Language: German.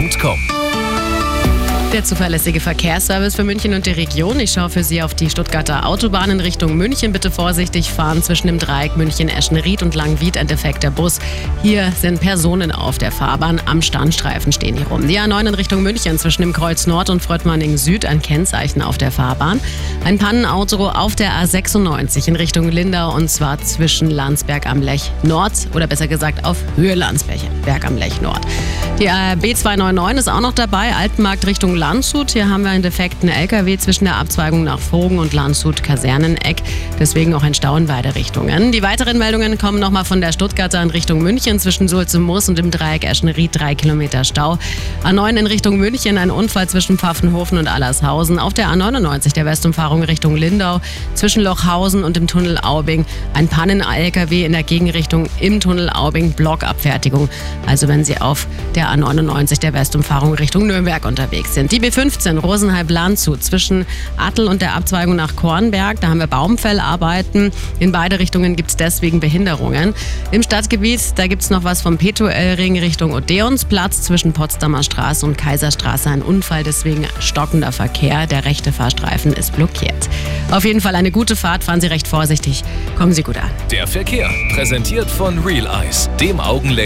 radio1.com. Der zuverlässige Verkehrsservice für München und die Region. Ich schaue für Sie auf die Stuttgarter Autobahn in Richtung München. Bitte vorsichtig fahren zwischen dem Dreieck München-Eschenried und Langwied ein defekter Bus. Hier sind Personen auf der Fahrbahn. Am Standstreifen stehen die rum. Die A9 in Richtung München zwischen dem Kreuz Nord und Fröttmanning Süd ein Kennzeichen auf der Fahrbahn. Ein Pannenauto auf der A96 in Richtung Lindau und zwar zwischen Landsberg am Lech Nord oder besser gesagt auf Höhe Landsberg am Lech Nord. Die B299 ist auch noch dabei. Altenmarkt Richtung Landshut. Hier haben wir einen defekten LKW zwischen der Abzweigung nach Vogen und Landshut Kaserneneck. Deswegen auch ein Stau in beide Richtungen. Die weiteren Meldungen kommen nochmal von der Stuttgarter in Richtung München zwischen Sulze-Moos und dem Dreieck Eschenried. Drei Kilometer Stau. A9 in Richtung München. Ein Unfall zwischen Pfaffenhofen und Allershausen. Auf der A99 der Westumfahrung Richtung Lindau zwischen Lochhausen und dem Tunnel Aubing. Ein Pannen-LKW in der Gegenrichtung im Tunnel Aubing. Blockabfertigung. Also wenn Sie auf der A99 der Westumfahrung Richtung Nürnberg unterwegs sind. Die B15 Rosenhalb-Landshut zwischen Attel und der Abzweigung nach Kornberg. Da haben wir Baumfellarbeiten. In beide Richtungen gibt es deswegen Behinderungen. Im Stadtgebiet, da gibt es noch was vom Petuelring Richtung Odeonsplatz zwischen Potsdamer Straße und Kaiserstraße. Ein Unfall, deswegen stockender Verkehr. Der rechte Fahrstreifen ist blockiert. Auf jeden Fall eine gute Fahrt. Fahren Sie recht vorsichtig. Kommen Sie gut an. Der Verkehr präsentiert von Real Eyes, dem Augenlaser